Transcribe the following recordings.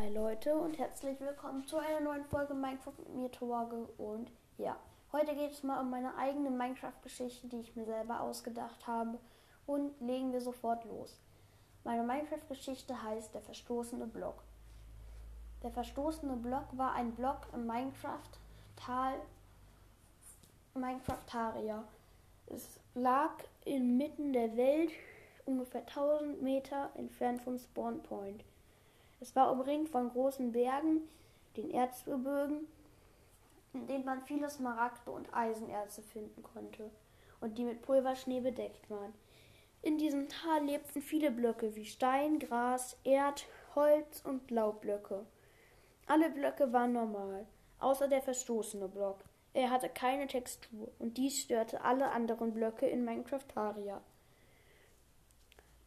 Hi Leute und herzlich willkommen zu einer neuen Folge Minecraft mit mir, Torge. Und ja, heute geht es mal um meine eigene Minecraft-Geschichte, die ich mir selber ausgedacht habe. Und legen wir sofort los. Meine Minecraft-Geschichte heißt Der verstoßene Block. Der verstoßene Block war ein Block im Minecraft-Tal Minecraftaria. Es lag inmitten der Welt, ungefähr 1000 Meter entfernt vom Spawn Point. Es war umringt von großen Bergen, den Erzgebirgen, in denen man viele Smaragde und Eisenerze finden konnte und die mit Pulverschnee bedeckt waren. In diesem Tal lebten viele Blöcke wie Stein, Gras, Erd, Holz und Laubblöcke. Alle Blöcke waren normal, außer der verstoßene Block. Er hatte keine Textur und dies störte alle anderen Blöcke in Minecraftaria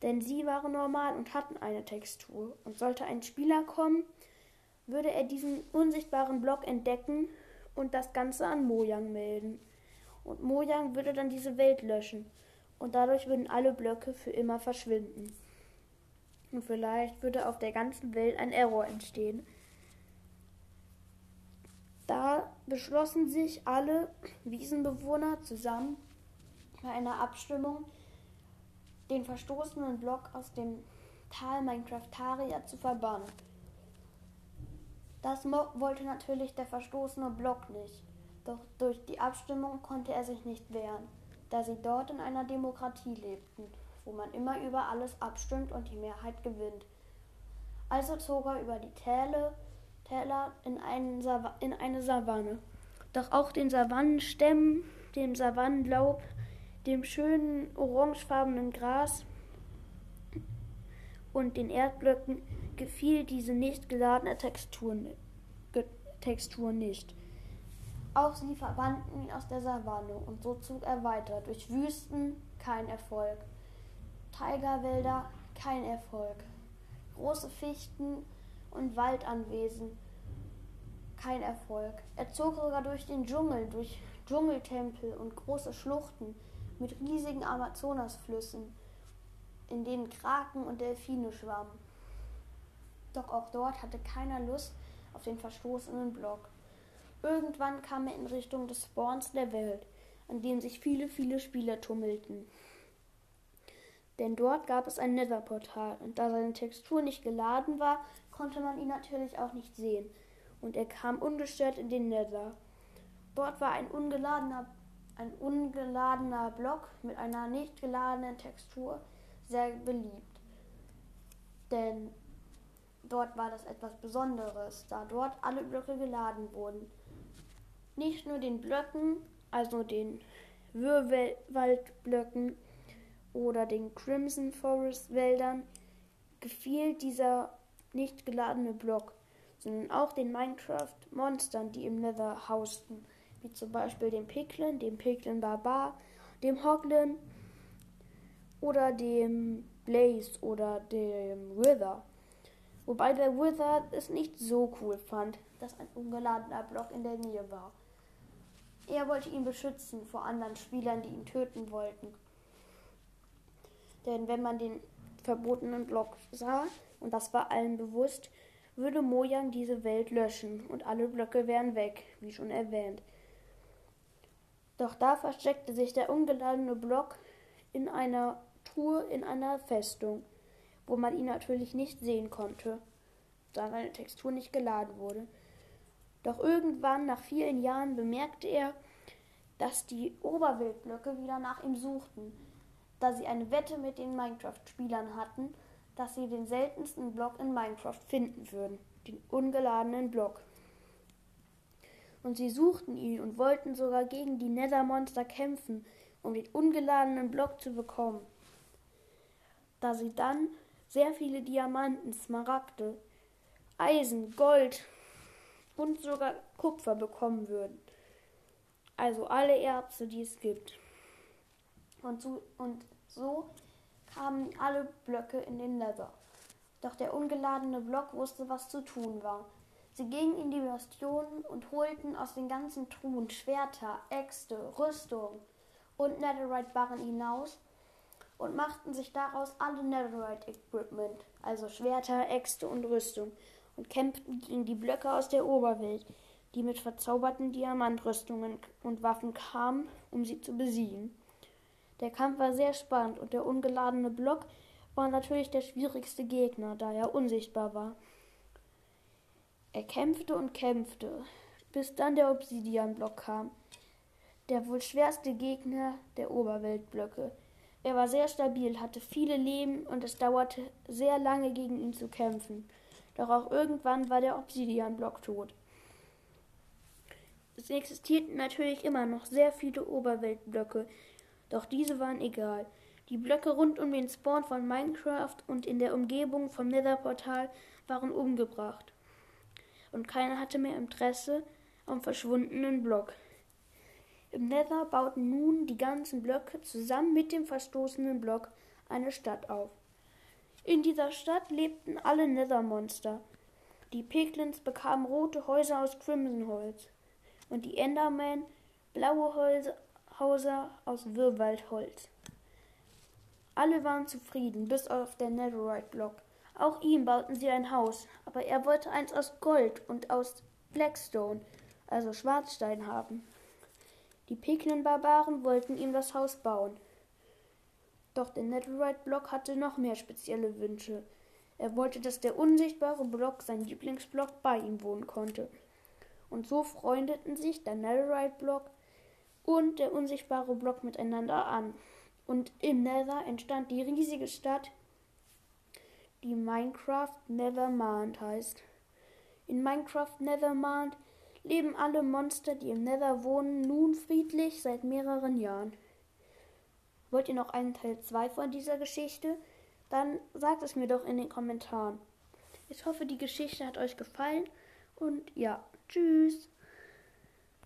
denn sie waren normal und hatten eine Textur. Und sollte ein Spieler kommen, würde er diesen unsichtbaren Block entdecken und das Ganze an Mojang melden. Und Mojang würde dann diese Welt löschen. Und dadurch würden alle Blöcke für immer verschwinden. Und vielleicht würde auf der ganzen Welt ein Error entstehen. Da beschlossen sich alle Wiesenbewohner zusammen bei einer Abstimmung, den verstoßenen Block aus dem Tal Minecraftaria zu verbannen. Das wollte natürlich der verstoßene Block nicht, doch durch die Abstimmung konnte er sich nicht wehren, da sie dort in einer Demokratie lebten, wo man immer über alles abstimmt und die Mehrheit gewinnt. Also zog er über die Täle, Täler in, in eine Savanne. Doch auch den Savannenstämmen, dem Savannenlaub, dem schönen orangefarbenen Gras und den Erdblöcken gefiel diese nicht geladene Textur, Textur nicht. Auch sie verbannten ihn aus der Savanne und so zog er weiter durch Wüsten kein Erfolg, Tigerwälder kein Erfolg, große Fichten und Waldanwesen kein Erfolg. Er zog sogar durch den Dschungel, durch Dschungeltempel und große Schluchten, mit riesigen Amazonasflüssen, in denen Kraken und Delfine schwammen. Doch auch dort hatte keiner Lust auf den verstoßenen Block. Irgendwann kam er in Richtung des Spawns der Welt, an dem sich viele, viele Spieler tummelten. Denn dort gab es ein Netherportal, und da seine Textur nicht geladen war, konnte man ihn natürlich auch nicht sehen, und er kam ungestört in den Nether. Dort war ein ungeladener ein ungeladener Block mit einer nicht geladenen Textur sehr beliebt. Denn dort war das etwas Besonderes, da dort alle Blöcke geladen wurden. Nicht nur den Blöcken, also den Würwaldblöcken oder den Crimson Forest Wäldern, gefiel dieser nicht geladene Block, sondern auch den Minecraft Monstern, die im Nether hausten wie zum Beispiel dem Piglin, dem Piglin Barbar, dem Hoglin oder dem Blaze oder dem Wither. Wobei der Wither es nicht so cool fand, dass ein ungeladener Block in der Nähe war. Er wollte ihn beschützen vor anderen Spielern, die ihn töten wollten. Denn wenn man den verbotenen Block sah, und das war allen bewusst, würde Mojang diese Welt löschen und alle Blöcke wären weg, wie schon erwähnt. Doch da versteckte sich der ungeladene Block in einer Truhe in einer Festung, wo man ihn natürlich nicht sehen konnte, da seine Textur nicht geladen wurde. Doch irgendwann, nach vielen Jahren, bemerkte er, dass die Oberweltblöcke wieder nach ihm suchten, da sie eine Wette mit den Minecraft-Spielern hatten, dass sie den seltensten Block in Minecraft finden würden, den ungeladenen Block und sie suchten ihn und wollten sogar gegen die Nethermonster kämpfen, um den ungeladenen Block zu bekommen. Da sie dann sehr viele Diamanten, Smaragde, Eisen, Gold und sogar Kupfer bekommen würden. Also alle Erze, die es gibt. Und so, und so kamen alle Blöcke in den Nether. Doch der ungeladene Block wusste, was zu tun war. Sie gingen in die Bastionen und holten aus den ganzen Truhen Schwerter, Äxte, Rüstung und Netherite-Barren hinaus und machten sich daraus alle Netherite-Equipment, also Schwerter, Äxte und Rüstung, und kämpften gegen die Blöcke aus der Oberwelt, die mit verzauberten Diamantrüstungen und Waffen kamen, um sie zu besiegen. Der Kampf war sehr spannend und der ungeladene Block war natürlich der schwierigste Gegner, da er unsichtbar war. Er kämpfte und kämpfte, bis dann der Obsidianblock kam, der wohl schwerste Gegner der Oberweltblöcke. Er war sehr stabil, hatte viele Leben und es dauerte sehr lange gegen ihn zu kämpfen. Doch auch irgendwann war der Obsidianblock tot. Es existierten natürlich immer noch sehr viele Oberweltblöcke, doch diese waren egal. Die Blöcke rund um den Spawn von Minecraft und in der Umgebung vom Netherportal waren umgebracht. Und keiner hatte mehr Interesse am verschwundenen Block. Im Nether bauten nun die ganzen Blöcke zusammen mit dem verstoßenen Block eine Stadt auf. In dieser Stadt lebten alle Nethermonster. Die Piglins bekamen rote Häuser aus Crimsonholz und die Endermen blaue Häuser aus Wirrwaldholz. Alle waren zufrieden, bis auf der Netherite-Block. Auch ihm bauten sie ein Haus, aber er wollte eins aus Gold und aus Blackstone, also Schwarzstein, haben. Die Piglin-Barbaren wollten ihm das Haus bauen. Doch der Netherite-Block hatte noch mehr spezielle Wünsche. Er wollte, dass der unsichtbare Block, sein Lieblingsblock, bei ihm wohnen konnte. Und so freundeten sich der Netherite-Block und der unsichtbare Block miteinander an und im Nether entstand die riesige Stadt, die Minecraft Nevermind heißt. In Minecraft Nevermind leben alle Monster, die im Nether wohnen, nun friedlich seit mehreren Jahren. Wollt ihr noch einen Teil 2 von dieser Geschichte? Dann sagt es mir doch in den Kommentaren. Ich hoffe, die Geschichte hat euch gefallen und ja, tschüss.